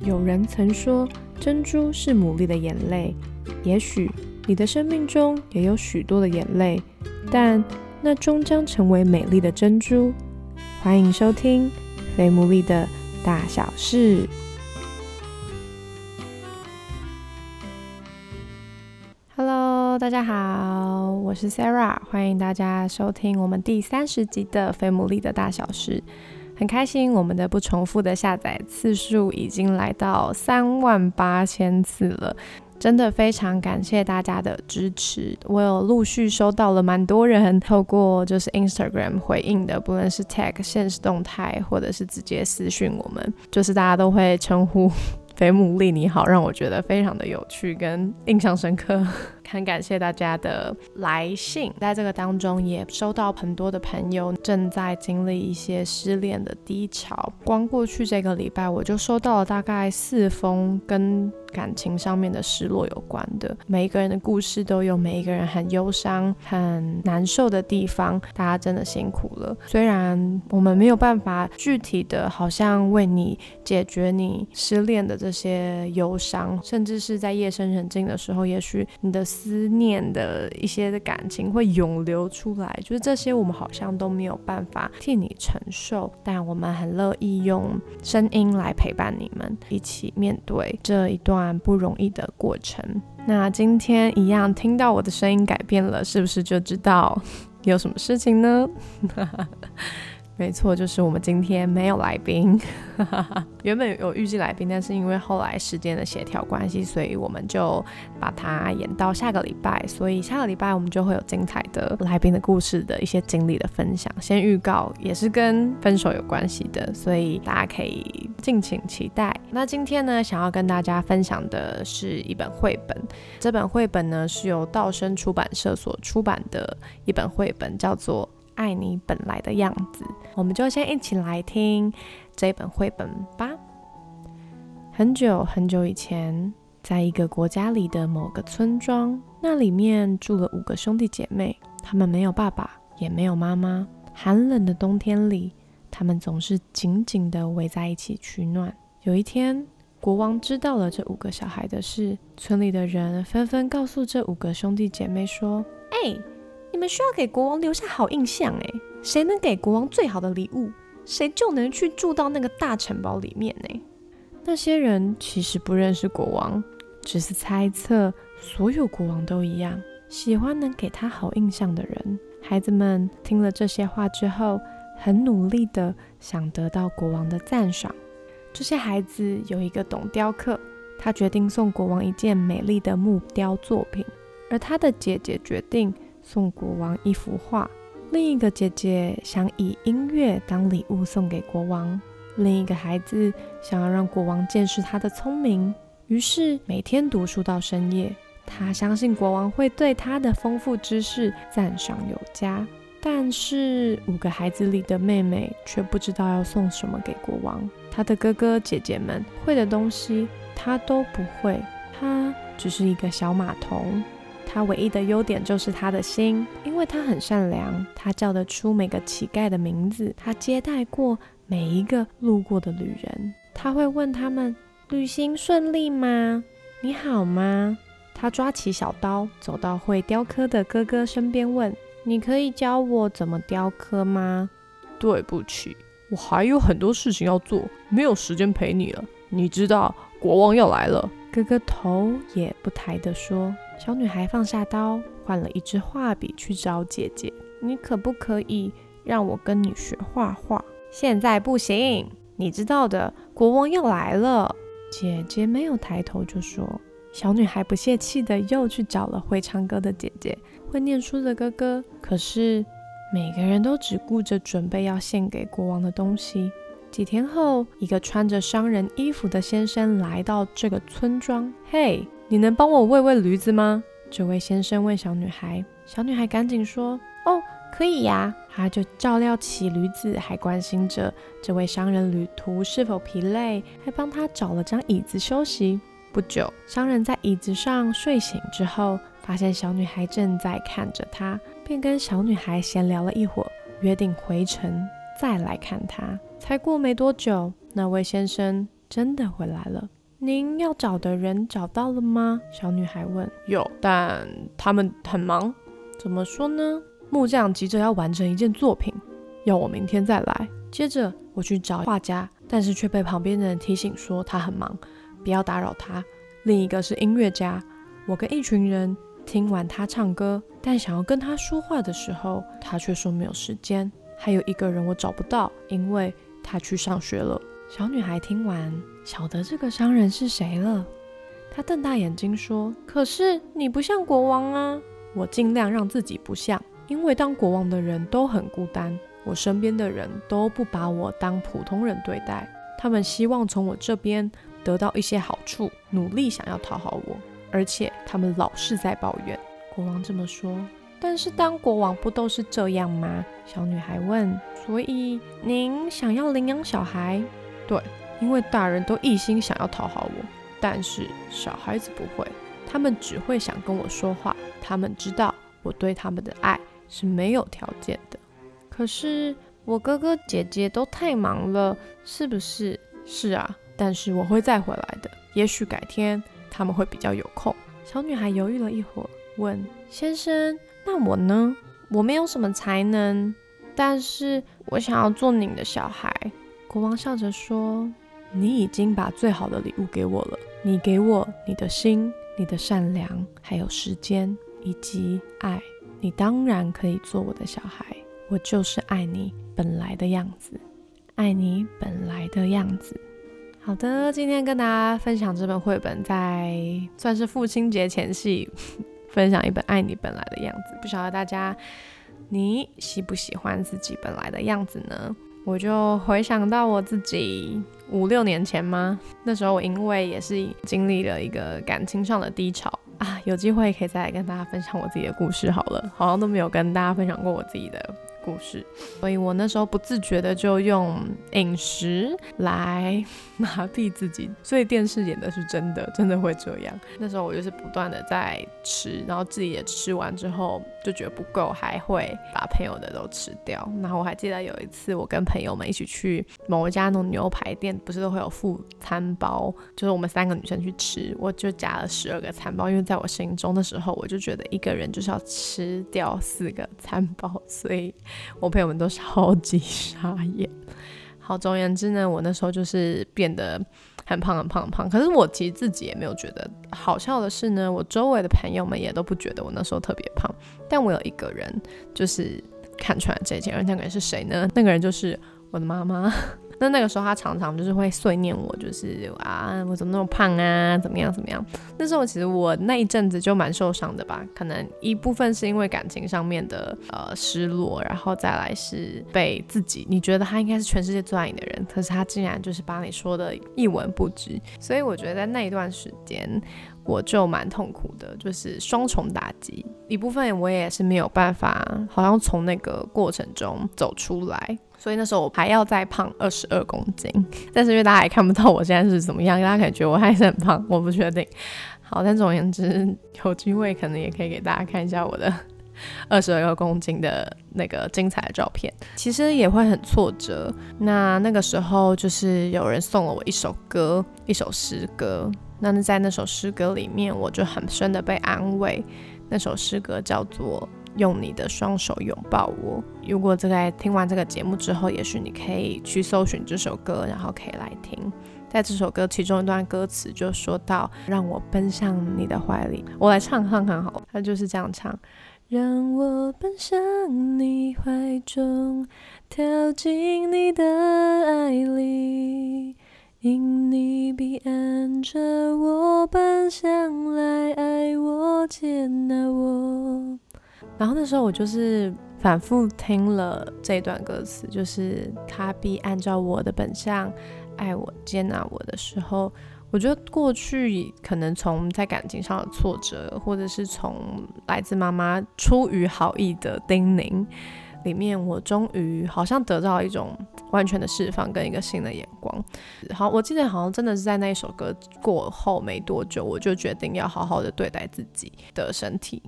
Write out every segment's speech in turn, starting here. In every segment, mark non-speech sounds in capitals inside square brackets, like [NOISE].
有人曾说，珍珠是牡蛎的眼泪。也许你的生命中也有许多的眼泪，但那终将成为美丽的珍珠。欢迎收听《非牡蛎的大小事》。Hello，大家好，我是 Sarah，欢迎大家收听我们第三十集的《非牡蛎的大小事》。很开心，我们的不重复的下载次数已经来到三万八千次了，真的非常感谢大家的支持。我有陆续收到了蛮多人透过就是 Instagram 回应的，不论是 tag 现实动态，或者是直接私讯我们，就是大家都会称呼 [LAUGHS] 肥姆利你好，让我觉得非常的有趣跟印象深刻。很感谢大家的来信，在这个当中也收到很多的朋友正在经历一些失恋的低潮。光过去这个礼拜，我就收到了大概四封跟感情上面的失落有关的。每一个人的故事都有每一个人很忧伤、很难受的地方。大家真的辛苦了。虽然我们没有办法具体的，好像为你解决你失恋的这些忧伤，甚至是在夜深人静的时候，也许你的。思念的一些的感情会涌流出来，就是这些我们好像都没有办法替你承受，但我们很乐意用声音来陪伴你们，一起面对这一段不容易的过程。那今天一样听到我的声音改变了，是不是就知道 [LAUGHS] 有什么事情呢？[LAUGHS] 没错，就是我们今天没有来宾。[LAUGHS] 原本有预计来宾，但是因为后来时间的协调关系，所以我们就把它延到下个礼拜。所以下个礼拜我们就会有精彩的来宾的故事的一些经历的分享。先预告，也是跟分手有关系的，所以大家可以敬请期待。那今天呢，想要跟大家分享的是一本绘本。这本绘本呢，是由道生出版社所出版的一本绘本，叫做。爱你本来的样子，我们就先一起来听这本绘本吧。很久很久以前，在一个国家里的某个村庄，那里面住了五个兄弟姐妹，他们没有爸爸，也没有妈妈。寒冷的冬天里，他们总是紧紧地围在一起取暖。有一天，国王知道了这五个小孩的事，村里的人纷纷告诉这五个兄弟姐妹说：“哎。”你们需要给国王留下好印象诶，谁能给国王最好的礼物，谁就能去住到那个大城堡里面诶？那些人其实不认识国王，只是猜测所有国王都一样，喜欢能给他好印象的人。孩子们听了这些话之后，很努力的想得到国王的赞赏。这些孩子有一个懂雕刻，他决定送国王一件美丽的木雕作品，而他的姐姐决定。送国王一幅画，另一个姐姐想以音乐当礼物送给国王，另一个孩子想要让国王见识他的聪明，于是每天读书到深夜。他相信国王会对他的丰富知识赞赏有加，但是五个孩子里的妹妹却不知道要送什么给国王。他的哥哥姐姐们会的东西他都不会，他只是一个小马童。他唯一的优点就是他的心，因为他很善良。他叫得出每个乞丐的名字，他接待过每一个路过的旅人。他会问他们：“旅行顺利吗？你好吗？”他抓起小刀，走到会雕刻的哥哥身边，问：“你可以教我怎么雕刻吗？”“对不起，我还有很多事情要做，没有时间陪你了。你知道，国王要来了。”哥哥头也不抬地说。小女孩放下刀，换了一支画笔去找姐姐。你可不可以让我跟你学画画？现在不行，你知道的，国王要来了。姐姐没有抬头就说。小女孩不泄气的又去找了会唱歌的姐姐，会念书的哥哥。可是每个人都只顾着准备要献给国王的东西。几天后，一个穿着商人衣服的先生来到这个村庄。嘿。你能帮我喂喂驴子吗？这位先生问小女孩。小女孩赶紧说：“哦，可以呀。”她就照料起驴子，还关心着这位商人旅途是否疲累，还帮他找了张椅子休息。不久，商人在椅子上睡醒之后，发现小女孩正在看着他，便跟小女孩闲聊了一会儿，约定回城再来看他。才过没多久，那位先生真的回来了。您要找的人找到了吗？小女孩问。有，但他们很忙。怎么说呢？木匠急着要完成一件作品，要我明天再来。接着我去找画家，但是却被旁边的人提醒说他很忙，不要打扰他。另一个是音乐家，我跟一群人听完他唱歌，但想要跟他说话的时候，他却说没有时间。还有一个人我找不到，因为他去上学了。小女孩听完，晓得这个商人是谁了。她瞪大眼睛说：“可是你不像国王啊！”我尽量让自己不像，因为当国王的人都很孤单，我身边的人都不把我当普通人对待，他们希望从我这边得到一些好处，努力想要讨好我，而且他们老是在抱怨。国王这么说。但是当国王不都是这样吗？小女孩问。所以您想要领养小孩？对，因为大人都一心想要讨好我，但是小孩子不会，他们只会想跟我说话。他们知道我对他们的爱是没有条件的。可是我哥哥姐姐都太忙了，是不是？是啊，但是我会再回来的。也许改天他们会比较有空。小女孩犹豫了一会儿，问先生：“那我呢？我没有什么才能，但是我想要做你的小孩。”国王笑着说：“你已经把最好的礼物给我了。你给我你的心、你的善良，还有时间以及爱。你当然可以做我的小孩。我就是爱你本来的样子，爱你本来的样子。”好的，今天跟大家分享这本绘本，在算是父亲节前夕分享一本《爱你本来的样子》。不晓得大家你喜不喜欢自己本来的样子呢？我就回想到我自己五六年前吗？那时候我因为也是经历了一个感情上的低潮啊，有机会可以再来跟大家分享我自己的故事好了，好像都没有跟大家分享过我自己的。故事，所以我那时候不自觉的就用饮食来 [LAUGHS] 麻痹自己，所以电视演的是真的，真的会这样。那时候我就是不断的在吃，然后自己也吃完之后就觉得不够，还会把朋友的都吃掉。然后我还记得有一次我跟朋友们一起去某一家那种牛排店，不是都会有副餐包，就是我们三个女生去吃，我就夹了十二个餐包，因为在我心中的时候，我就觉得一个人就是要吃掉四个餐包，所以。我朋友们都超级傻眼。好，总而言之呢，我那时候就是变得很胖、很胖、很胖。可是我其实自己也没有觉得好笑的是呢，我周围的朋友们也都不觉得我那时候特别胖。但我有一个人就是看出来这件，而那个人是谁呢？那个人就是我的妈妈。那那个时候，他常常就是会碎念我，就是啊，我怎么那么胖啊，怎么样怎么样？那时候其实我那一阵子就蛮受伤的吧，可能一部分是因为感情上面的呃失落，然后再来是被自己，你觉得他应该是全世界最爱你的人，可是他竟然就是把你说的一文不值，所以我觉得在那一段时间。我就蛮痛苦的，就是双重打击。一部分我也是没有办法，好像从那个过程中走出来。所以那时候我还要再胖二十二公斤，[LAUGHS] 但是因为大家也看不到我现在是怎么样，大家可能觉我还是很胖，我不确定。[LAUGHS] 好，但总而言之，有机会可能也可以给大家看一下我的 [LAUGHS] 二十二公斤的那个精彩的照片。其实也会很挫折。那那个时候就是有人送了我一首歌，一首诗歌。那在那首诗歌里面，我就很深的被安慰。那首诗歌叫做《用你的双手拥抱我》。如果在听完这个节目之后，也许你可以去搜寻这首歌，然后可以来听。在这首歌其中一段歌词就说到：“让我奔向你的怀里。”我来唱看看好，他就是这样唱：“让我奔向你怀中，跳进你的爱里。”因你彼岸着我奔向来爱我艰难，然后那时候我就是反复听了这段歌词，就是他必按照我的本相爱我接纳我的时候，我觉得过去可能从在感情上的挫折，或者是从来自妈妈出于好意的叮咛。里面，我终于好像得到一种完全的释放跟一个新的眼光。好，我记得好像真的是在那一首歌过后没多久，我就决定要好好的对待自己的身体。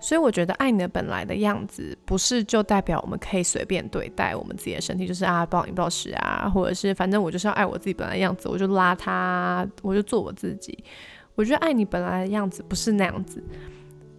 所以我觉得爱你的本来的样子，不是就代表我们可以随便对待我们自己的身体，就是啊暴饮暴食啊，或者是反正我就是要爱我自己本来的样子，我就邋遢，我就做我自己。我觉得爱你本来的样子不是那样子，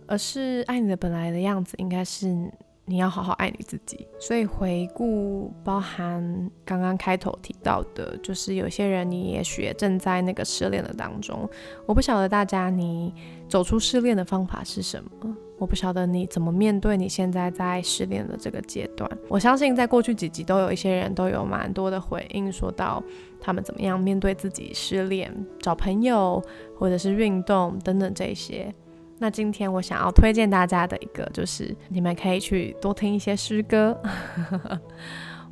而是爱你的本来的样子应该是。你要好好爱你自己，所以回顾包含刚刚开头提到的，就是有些人你也许也正在那个失恋的当中。我不晓得大家你走出失恋的方法是什么，我不晓得你怎么面对你现在在失恋的这个阶段。我相信在过去几集都有一些人都有蛮多的回应，说到他们怎么样面对自己失恋，找朋友或者是运动等等这些。那今天我想要推荐大家的一个，就是你们可以去多听一些诗歌。[LAUGHS]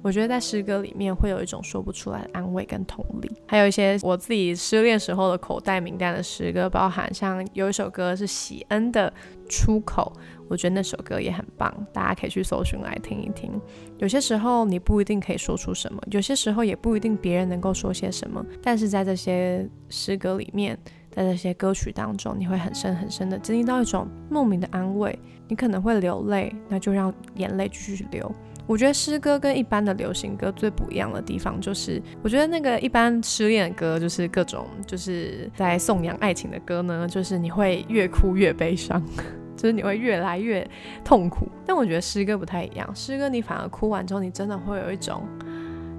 我觉得在诗歌里面会有一种说不出来的安慰跟同理，还有一些我自己失恋时候的口袋名单的诗歌，包含像有一首歌是喜恩的出口，我觉得那首歌也很棒，大家可以去搜寻来听一听。有些时候你不一定可以说出什么，有些时候也不一定别人能够说些什么，但是在这些诗歌里面。在这些歌曲当中，你会很深很深的经历到一种莫名的安慰，你可能会流泪，那就让眼泪继续流。我觉得诗歌跟一般的流行歌最不一样的地方，就是我觉得那个一般失恋歌，就是各种就是在颂扬爱情的歌呢，就是你会越哭越悲伤，[LAUGHS] 就是你会越来越痛苦。但我觉得诗歌不太一样，诗歌你反而哭完之后，你真的会有一种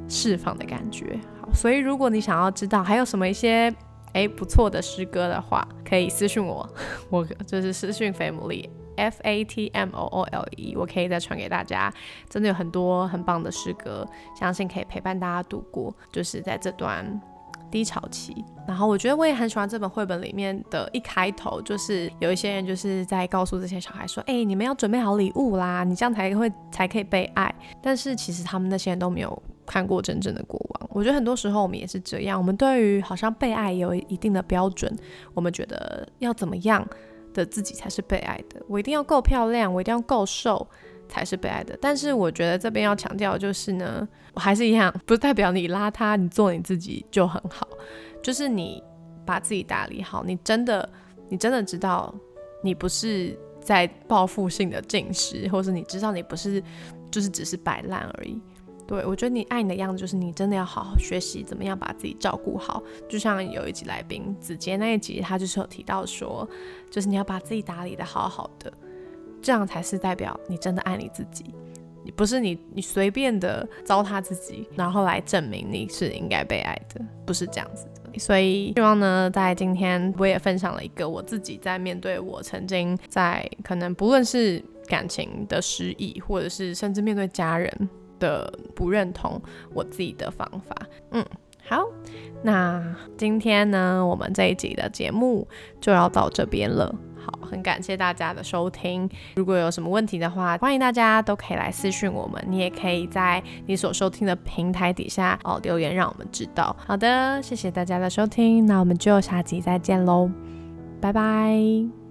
释放的感觉。好，所以如果你想要知道还有什么一些。哎，不错的诗歌的话，可以私信我，我就是私信 family，F A T M O O L E，我可以再传给大家。真的有很多很棒的诗歌，相信可以陪伴大家度过，就是在这段低潮期。然后我觉得我也很喜欢这本绘本里面的一开头，就是有一些人就是在告诉这些小孩说：“哎，你们要准备好礼物啦，你这样才会才可以被爱。”但是其实他们那些人都没有。看过真正的过往，我觉得很多时候我们也是这样。我们对于好像被爱有一定的标准，我们觉得要怎么样的自己才是被爱的？我一定要够漂亮，我一定要够瘦才是被爱的。但是我觉得这边要强调就是呢，[LAUGHS] 我还是一样，不代表你邋遢，你做你自己就很好。就是你把自己打理好，你真的，你真的知道你不是在报复性的进食，或是你知道你不是就是只是摆烂而已。对，我觉得你爱你的样子，就是你真的要好好学习怎么样把自己照顾好。就像有一集来宾子杰那一集，他就是有提到说，就是你要把自己打理的好好的，这样才是代表你真的爱你自己。你不是你你随便的糟蹋自己，然后来证明你是应该被爱的，不是这样子的。所以希望呢，在今天我也分享了一个我自己在面对我曾经在可能不论是感情的失意，或者是甚至面对家人。的不认同我自己的方法，嗯，好，那今天呢，我们这一集的节目就要到这边了。好，很感谢大家的收听。如果有什么问题的话，欢迎大家都可以来私讯我们，你也可以在你所收听的平台底下哦留言，让我们知道。好的，谢谢大家的收听，那我们就下集再见喽，拜拜。